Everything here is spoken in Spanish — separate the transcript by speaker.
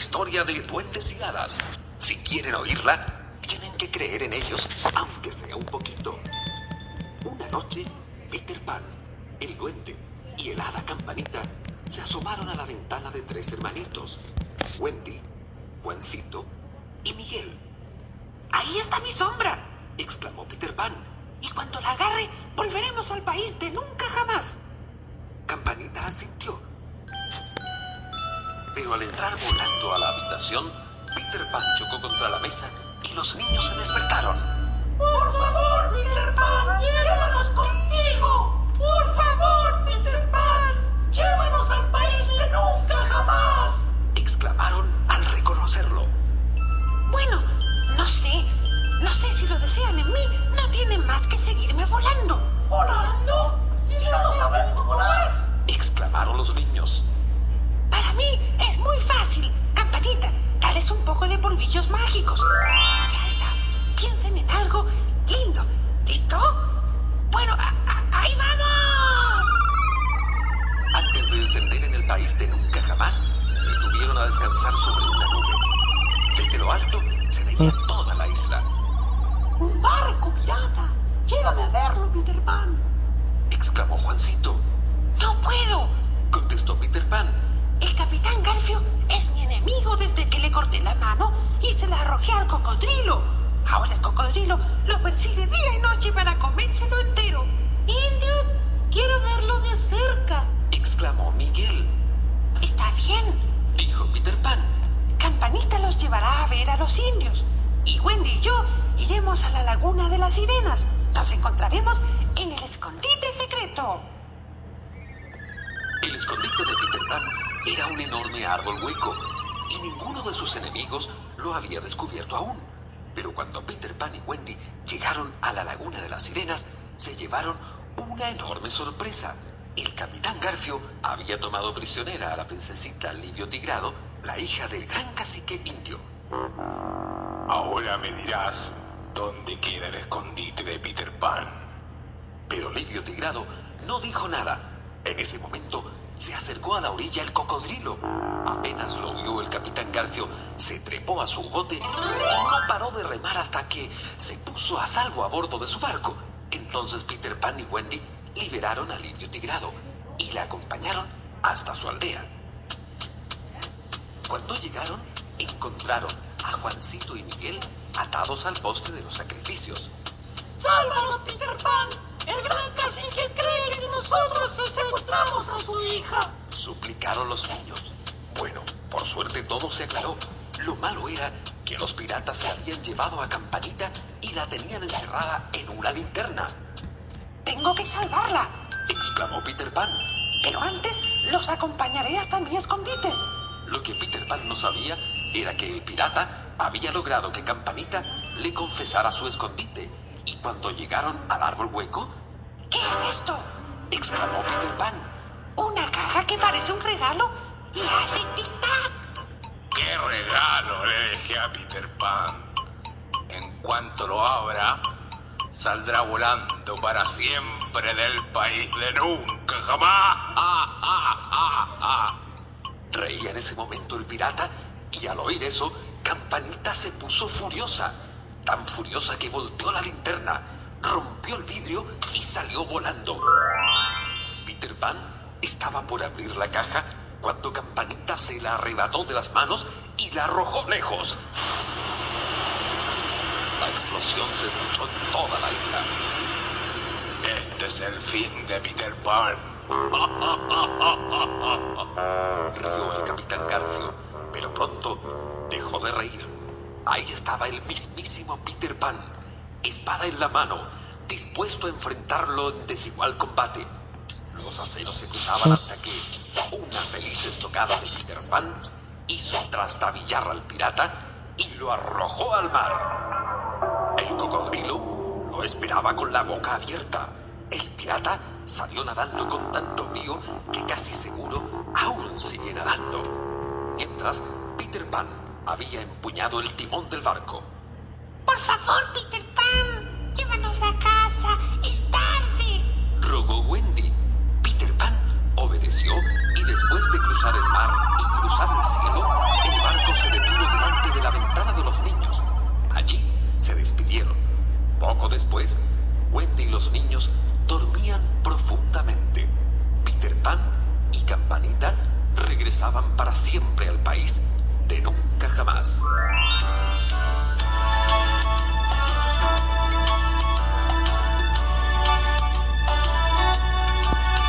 Speaker 1: historia de duendes y hadas. Si quieren oírla, tienen que creer en ellos, aunque sea un poquito. Una noche, Peter Pan, el duende y el hada campanita se asomaron a la ventana de tres hermanitos, Wendy, Juancito y Miguel.
Speaker 2: Ahí está mi sombra,
Speaker 1: exclamó Peter Pan.
Speaker 2: Y cuando la agarre, volveremos al país de nunca jamás.
Speaker 1: Campanita asintió. Pero al entrar volando a la habitación, Peter Pan chocó contra la mesa y los niños se despertaron.
Speaker 3: Por favor, Peter Pan, llévanos contigo. Por favor,
Speaker 2: mágicos. Ya está. Piensen en algo lindo. ¿Listo? Bueno, ahí vamos.
Speaker 1: Antes de descender en el país de nunca jamás, se detuvieron a descansar sobre una nube. Desde lo alto se veía toda la isla.
Speaker 3: ¡Un barco pirata! ¡Llévame a verlo, Peter Pan!
Speaker 1: exclamó Juancito.
Speaker 2: No puedo,
Speaker 1: contestó Peter Pan.
Speaker 2: El capitán Garfio es mi enemigo desde que le corté la mano y se la arrojé al cocodrilo. Ahora el cocodrilo lo persigue día y noche para comérselo entero.
Speaker 3: Indios, quiero verlo de cerca,
Speaker 1: exclamó Miguel.
Speaker 2: Está bien,
Speaker 1: dijo Peter Pan.
Speaker 2: Campanita los llevará a ver a los indios. Y Wendy y yo iremos a la laguna de las sirenas. Nos encontraremos en el escondite secreto.
Speaker 1: El escondite de Peter Pan era un enorme árbol hueco y ninguno de sus enemigos lo había descubierto aún. Pero cuando Peter Pan y Wendy llegaron a la laguna de las sirenas, se llevaron una enorme sorpresa. El capitán Garfio había tomado prisionera a la princesita Livio Tigrado, la hija del gran cacique indio.
Speaker 4: Ahora me dirás dónde queda el escondite de Peter Pan.
Speaker 1: Pero Livio Tigrado no dijo nada. En ese momento a la orilla el cocodrilo. Apenas lo vio el capitán Garfio, se trepó a su bote y no paró de remar hasta que se puso a salvo a bordo de su barco. Entonces Peter Pan y Wendy liberaron a Livio Tigrado y le acompañaron hasta su aldea. Cuando llegaron, encontraron a Juancito y Miguel atados al poste de los sacrificios.
Speaker 3: ¡Sálvanos, Peter Pan! El gran cacique cree que nosotros secuestramos a su hija.
Speaker 1: Suplicaron los niños. Bueno, por suerte todo se aclaró. Lo malo era que los piratas se habían llevado a Campanita y la tenían encerrada en una linterna.
Speaker 2: Tengo que salvarla,
Speaker 1: exclamó Peter Pan.
Speaker 2: Pero antes los acompañaré hasta mi escondite.
Speaker 1: Lo que Peter Pan no sabía era que el pirata había logrado que Campanita le confesara su escondite. Y cuando llegaron al árbol hueco...
Speaker 2: ¿Qué es esto?
Speaker 1: exclamó Peter Pan.
Speaker 2: Una caja que parece un regalo y hace tic-tac.
Speaker 4: ¿Qué regalo le dejé a Peter Pan? En cuanto lo abra, saldrá volando para siempre del país de nunca jamás. ¡Ah, ah, ah, ah!
Speaker 1: Reía en ese momento el pirata y al oír eso, Campanita se puso furiosa. Tan furiosa que volteó la linterna, rompió el vidrio y salió volando. Peter Pan estaba por abrir la caja cuando Campanita se la arrebató de las manos y la arrojó lejos. La explosión se escuchó en toda la isla.
Speaker 4: Este es el fin de Peter Pan.
Speaker 1: Rió el capitán Garfio, pero pronto dejó de reír. Ahí estaba el mismísimo Peter Pan, espada en la mano, dispuesto a enfrentarlo en desigual combate. Los aceros se cruzaban hasta que una feliz estocada de Peter Pan hizo trastabillar al pirata y lo arrojó al mar. El cocodrilo lo esperaba con la boca abierta. El pirata salió nadando con tanto frío que casi seguro aún sigue nadando. Mientras, Peter Pan había empuñado el timón del barco.
Speaker 2: Por favor, Peter Sam, llévanos a casa. Es tarde.
Speaker 1: Rogó Wendy. Peter Pan obedeció y después de cruzar el mar y cruzar el cielo, el barco se detuvo delante de la ventana de los niños. Allí se despidieron. Poco después, Wendy y los niños dormían profundamente. Peter Pan y Campanita regresaban para siempre al país de nunca jamás.